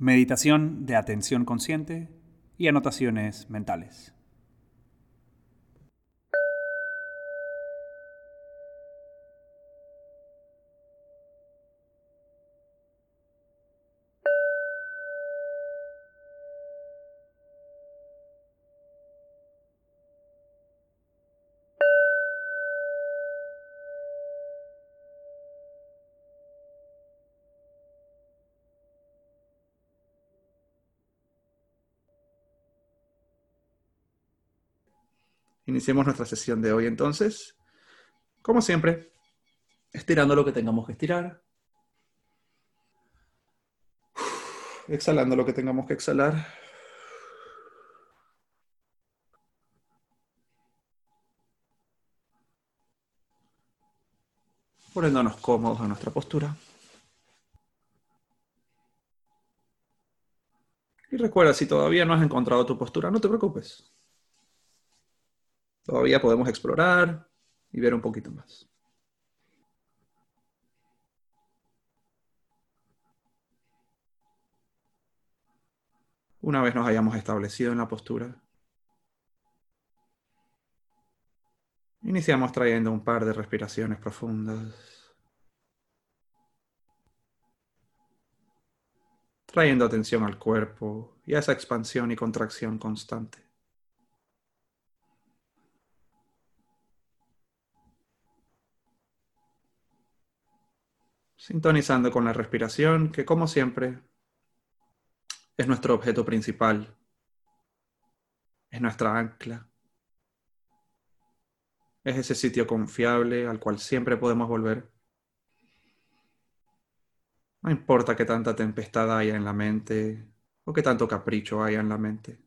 meditación de atención consciente y anotaciones mentales. Iniciemos nuestra sesión de hoy entonces. Como siempre, estirando lo que tengamos que estirar. Exhalando lo que tengamos que exhalar. Poniéndonos cómodos en nuestra postura. Y recuerda, si todavía no has encontrado tu postura, no te preocupes. Todavía podemos explorar y ver un poquito más. Una vez nos hayamos establecido en la postura, iniciamos trayendo un par de respiraciones profundas. Trayendo atención al cuerpo y a esa expansión y contracción constante. Sintonizando con la respiración, que como siempre es nuestro objeto principal, es nuestra ancla, es ese sitio confiable al cual siempre podemos volver. No importa qué tanta tempestad haya en la mente o qué tanto capricho haya en la mente.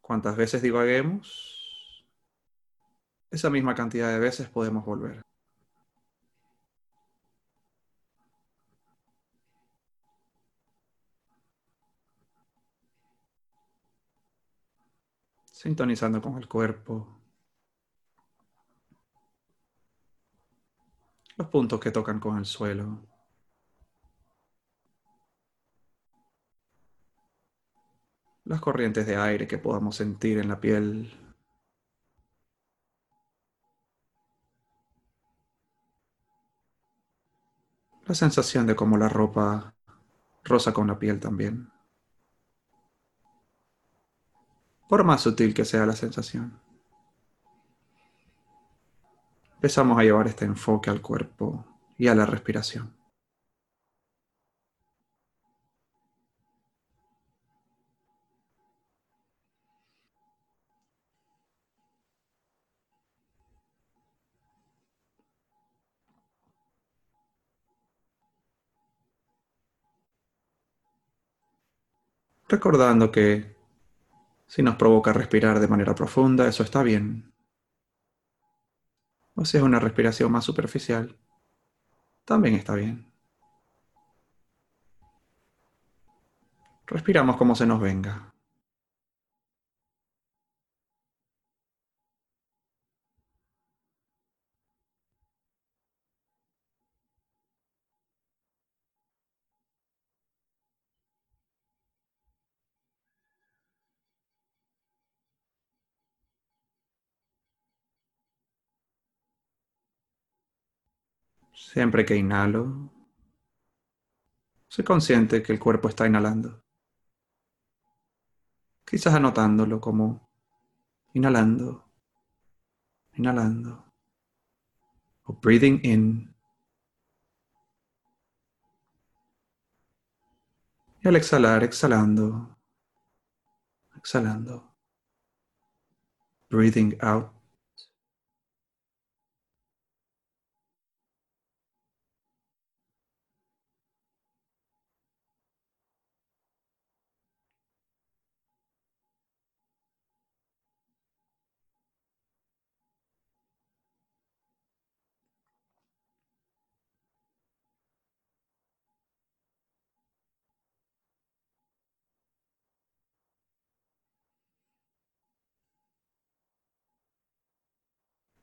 Cuántas veces divaguemos, esa misma cantidad de veces podemos volver. Sintonizando con el cuerpo. Los puntos que tocan con el suelo. Las corrientes de aire que podamos sentir en la piel. La sensación de cómo la ropa rosa con la piel también. Por más sutil que sea la sensación. Empezamos a llevar este enfoque al cuerpo y a la respiración. Recordando que si nos provoca respirar de manera profunda, eso está bien. O si es una respiración más superficial, también está bien. Respiramos como se nos venga. Siempre que inhalo, soy consciente que el cuerpo está inhalando. Quizás anotándolo como inhalando, inhalando, o breathing in. Y al exhalar, exhalando, exhalando, breathing out.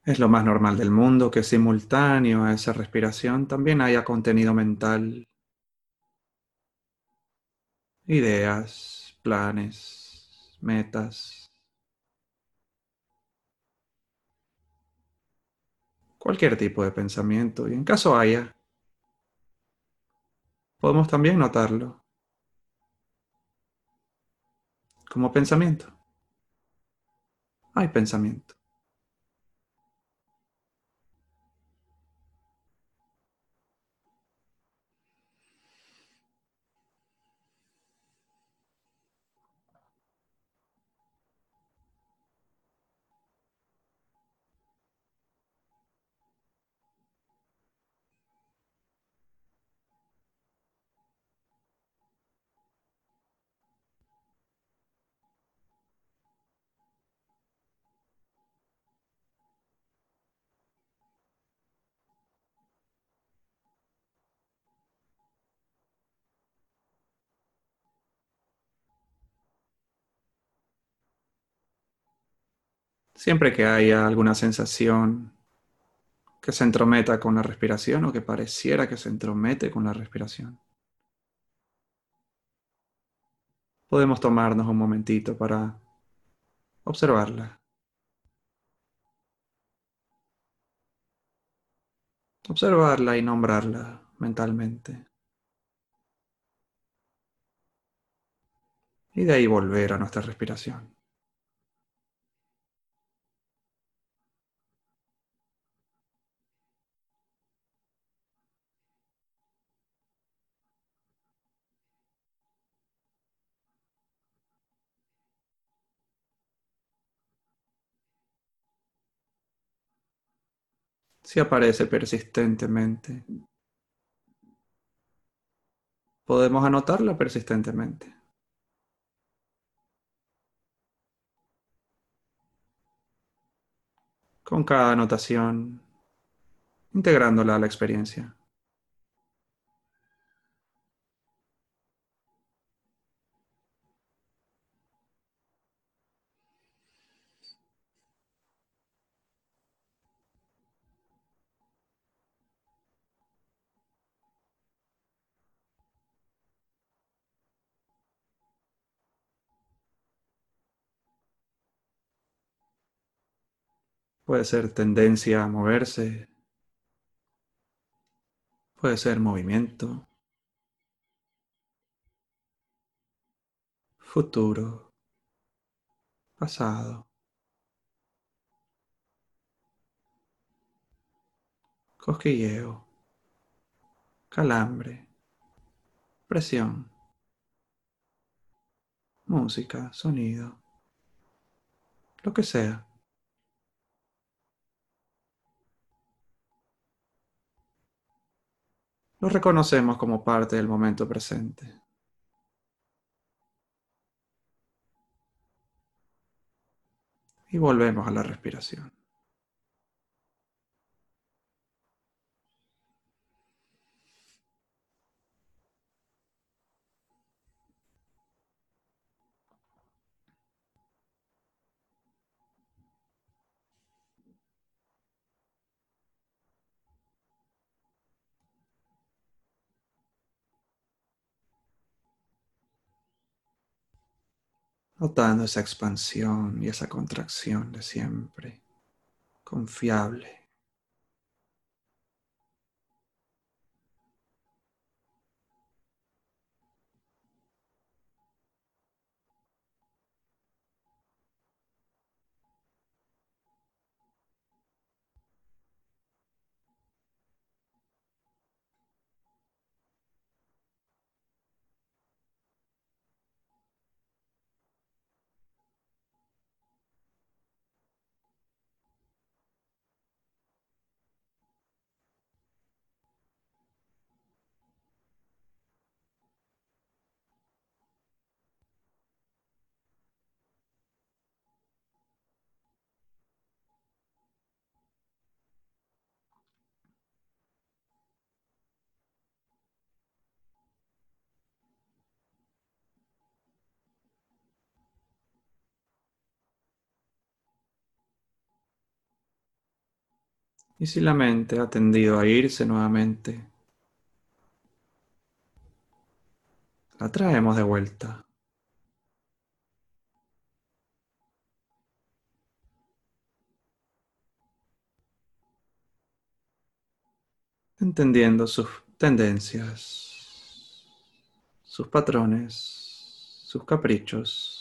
Es lo más normal del mundo que simultáneo a esa respiración también haya contenido mental, ideas, planes, metas, cualquier tipo de pensamiento. Y en caso haya, podemos también notarlo como pensamiento. Hay pensamiento. Siempre que haya alguna sensación que se entrometa con la respiración o que pareciera que se entromete con la respiración, podemos tomarnos un momentito para observarla. Observarla y nombrarla mentalmente. Y de ahí volver a nuestra respiración. Si aparece persistentemente, podemos anotarla persistentemente. Con cada anotación, integrándola a la experiencia. Puede ser tendencia a moverse. Puede ser movimiento. Futuro. Pasado. Cosquilleo. Calambre. Presión. Música, sonido. Lo que sea. Lo reconocemos como parte del momento presente. Y volvemos a la respiración. Notando esa expansión y esa contracción de siempre, confiable. Y si la mente ha tendido a irse nuevamente, la traemos de vuelta. Entendiendo sus tendencias, sus patrones, sus caprichos.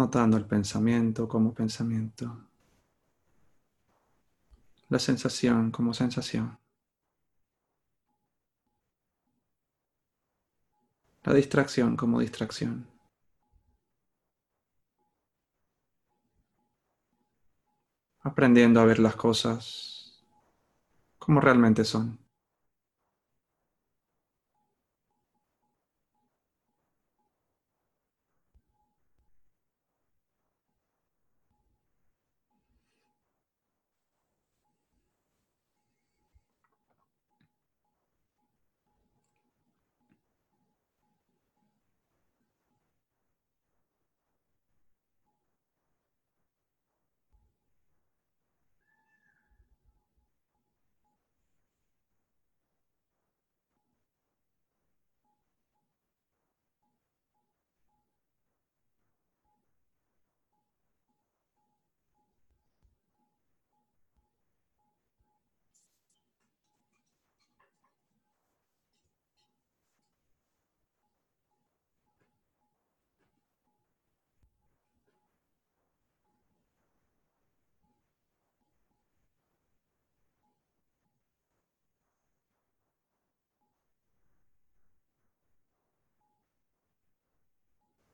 Notando el pensamiento como pensamiento, la sensación como sensación, la distracción como distracción. Aprendiendo a ver las cosas como realmente son.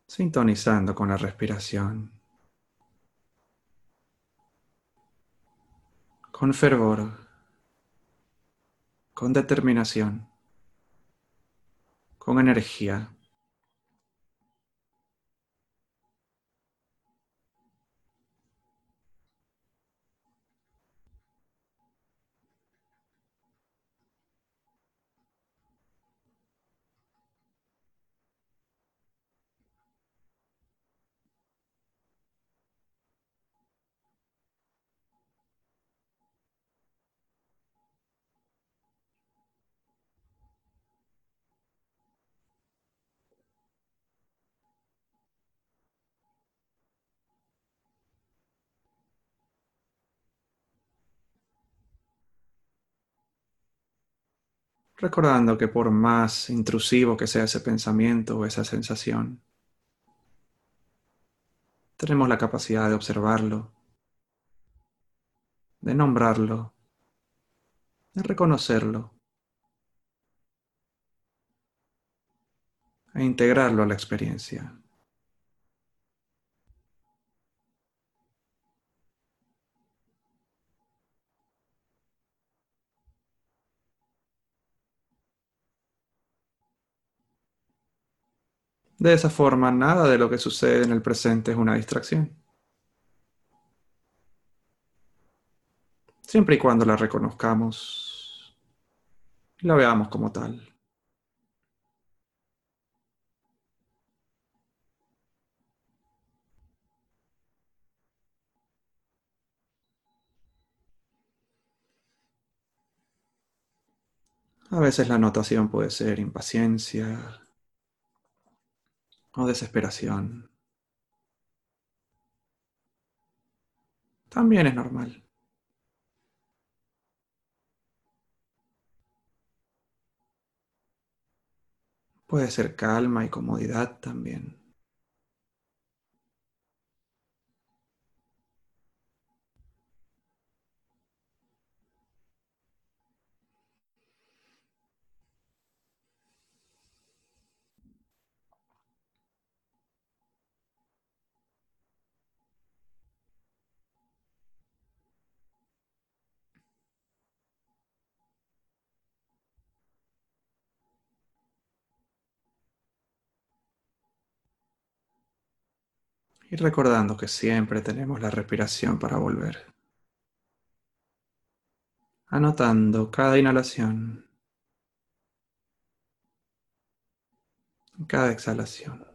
Sintonizando con la respiración, con fervor, con determinación, con energía. Recordando que por más intrusivo que sea ese pensamiento o esa sensación, tenemos la capacidad de observarlo, de nombrarlo, de reconocerlo e integrarlo a la experiencia. De esa forma, nada de lo que sucede en el presente es una distracción. Siempre y cuando la reconozcamos y la veamos como tal. A veces la notación puede ser impaciencia, o desesperación. También es normal. Puede ser calma y comodidad también. Y recordando que siempre tenemos la respiración para volver. Anotando cada inhalación, cada exhalación.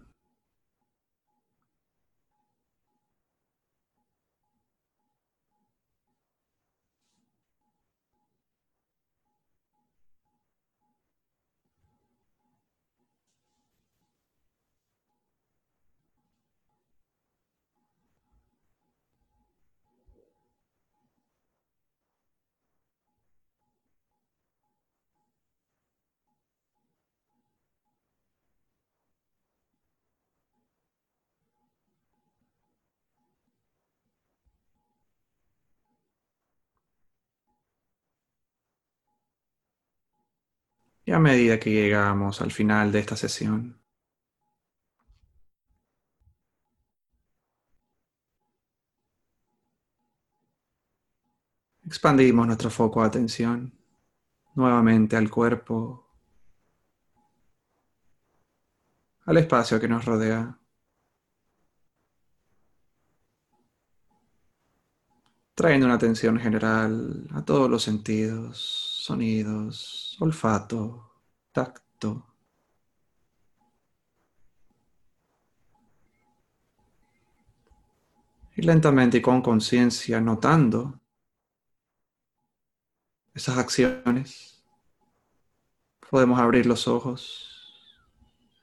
Y a medida que llegamos al final de esta sesión, expandimos nuestro foco de atención nuevamente al cuerpo, al espacio que nos rodea. Trayendo una atención general a todos los sentidos, sonidos, olfato, tacto. Y lentamente y con conciencia notando esas acciones, podemos abrir los ojos,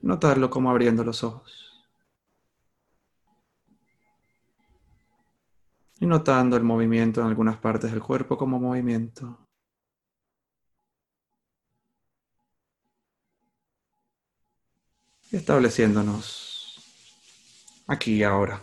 notarlo como abriendo los ojos. Y notando el movimiento en algunas partes del cuerpo como movimiento. Estableciéndonos aquí y ahora.